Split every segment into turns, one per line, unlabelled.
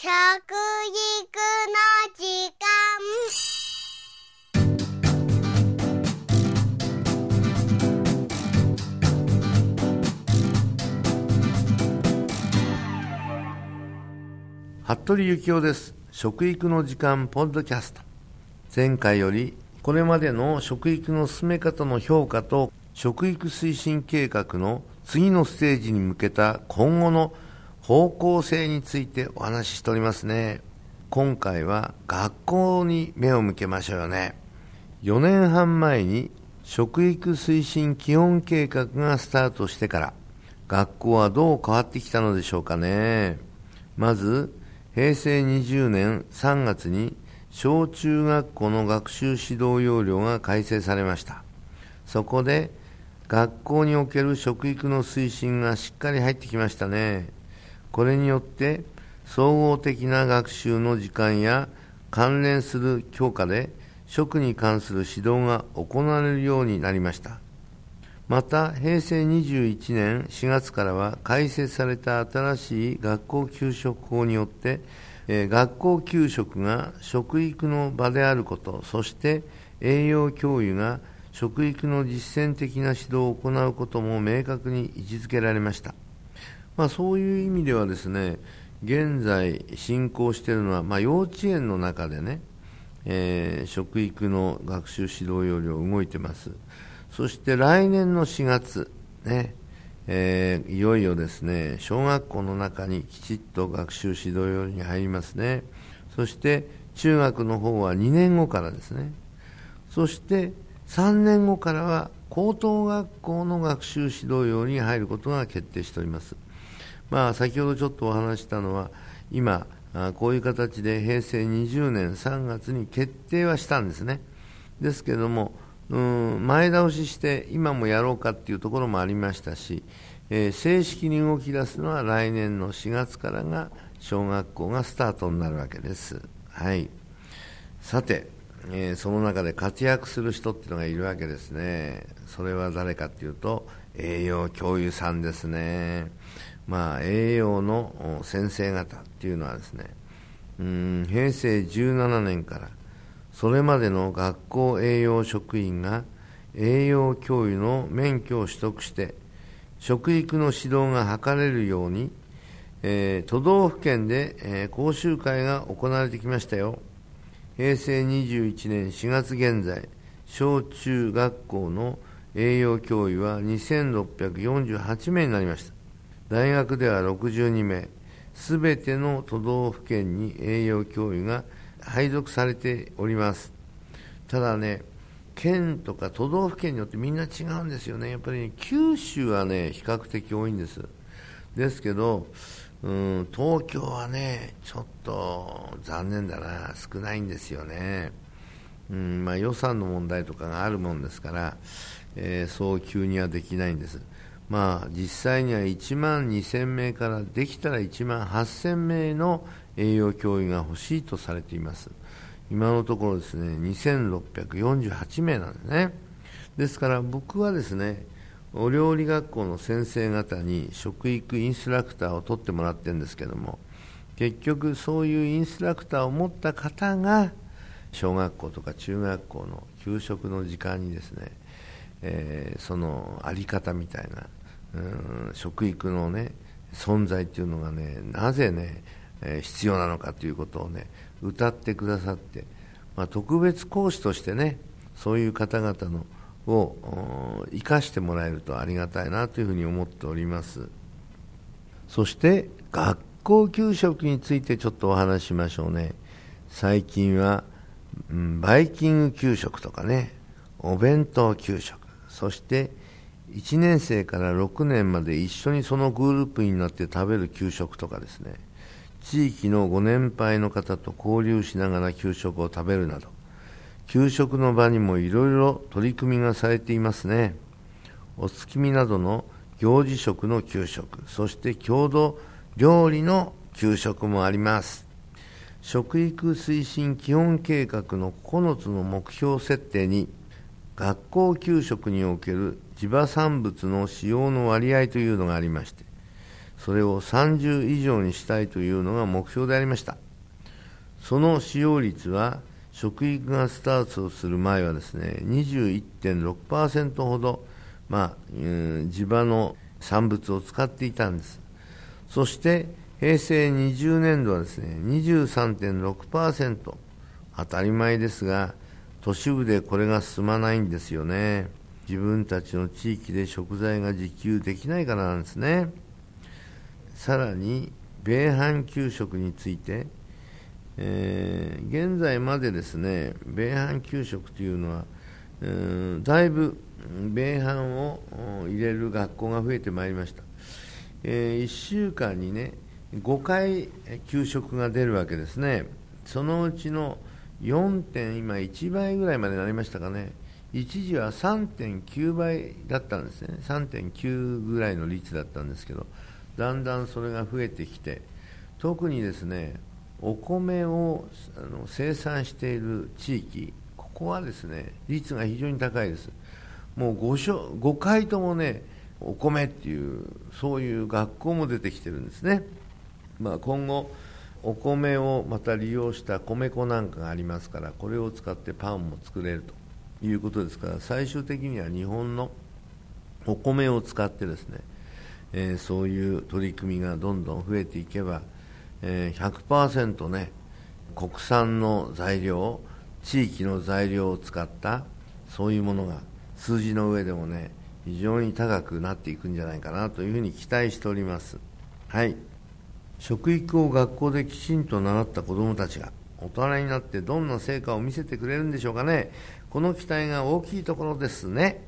食育の時間。
服部幸男です。食育の時間ポッドキャスト。前回よりこれまでの食育の進め方の評価と食育推進計画の次のステージに向けた今後の方向性についてお話ししておりますね。今回は学校に目を向けましょうよね。4年半前に食育推進基本計画がスタートしてから学校はどう変わってきたのでしょうかね。まず平成20年3月に小中学校の学習指導要領が改正されました。そこで学校における食育の推進がしっかり入ってきましたね。これによって総合的な学習の時間や関連する教科で食に関する指導が行われるようになりました。また平成21年4月からは改正された新しい学校給食法によって、えー、学校給食が食育の場であることそして栄養教諭が食育の実践的な指導を行うことも明確に位置づけられました、まあ、そういう意味ではですね現在進行しているのは、まあ、幼稚園の中でね、えー、食育の学習指導要領動いてます。そして来年の4月、ねえー、いよいよですね小学校の中にきちっと学習指導要領に入りますね。そして中学の方は2年後からですね。そして3年後からは高等学校の学習指導要領に入ることが決定しております、まあ、先ほどちょっとお話したのは今こういう形で平成20年3月に決定はしたんですねですけどもうん前倒しして今もやろうかっていうところもありましたし、えー、正式に動き出すのは来年の4月からが小学校がスタートになるわけです。はい、さて、えー、その中で活躍する人っていうのがいるわけですね。それは誰かっていうと栄養教諭さんですね。まあ、栄養の先生方っていうのはですね、うん平成17年からそれまでの学校栄養職員が栄養教諭の免許を取得して食育の指導が図れるように、えー、都道府県で、えー、講習会が行われてきましたよ。平成21年4月現在小中学校の栄養教諭は2648名になりました。大学では62名すべての都道府県に栄養教諭が配属されております。ただね県とか都道府県によってみんな違うんですよね。やっぱり、ね、九州はね比較的多いんです。ですけどうん東京はねちょっと残念だな。少ないんですよね。うんまあ、予算の問題とかがあるもんですから、えー、早急にはできないんです。まあ、実際には1万2000名からできたら1万8000名の栄養教諭が欲しいとされています。今のところですね2648名なんですね。ですから僕はですねお料理学校の先生方に食育インストラクターを取ってもらってるんですけども結局そういうインストラクターを持った方が小学校とか中学校の給食の時間にですね、えー、その在り方みたいなうん食育のね存在っていうのがねなぜねえ必要なのかということをね歌ってくださって、まあ、特別講師としてねそういう方々のを生かしてもらえるとありがたいなというふうに思っております。そして学校給食についてちょっとお話しましょうね。最近は、うん、バイキング給食とかねお弁当給食。そして1年生から6年まで一緒にそのグループになって食べる給食とかですね。地域のご年配の方と交流しながら給食を食べるなど給食の場にもいろいろ取り組みがされていますね。お月見などの行事食の給食そして郷土料理の給食もあります。食育推進基本計画の9つの目標設定に学校給食における地場産物の使用の割合というのがありましてそれを30以上にしたいというのが目標でありました。その使用率は食育がスタートする前はですね21.6%ほど、まあ、地場の産物を使っていたんです。そして平成20年度はですね23.6%当たり前ですが都市部でこれが進まないんですよね。自分たちの地域で食材が自給できないからなんですね。さらに米飯給食について、えー、現在までですね米飯給食というのは、えー、だいぶ米飯を入れる学校が増えてまいりました、えー、1週間にね5回給食が出るわけですね。そのうちの4点今1倍ぐらいまでなりましたかね。一時は3.9倍だったんですね。3.9ぐらいの率だったんですけどだんだんそれが増えてきて特にですねお米をあの生産している地域ここはですね率が非常に高いです。もう 5, 5回ともねお米っていうそういう学校も出てきてるんですね、まあ、今後お米をまた利用した米粉なんかがありますからこれを使ってパンも作れるということですから最終的には日本のお米を使ってですね、えー、そういう取り組みがどんどん増えていけば、えー、100%ね国産の材料地域の材料を使ったそういうものが数字の上でもね非常に高くなっていくんじゃないかなというふうに期待しております。はい。食育を学校できちんと習った子どもたちが大人になってどんな成果を見せてくれるんでしょうかね。この期待が大きいところですね。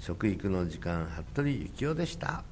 食育の時間服部幸男でした。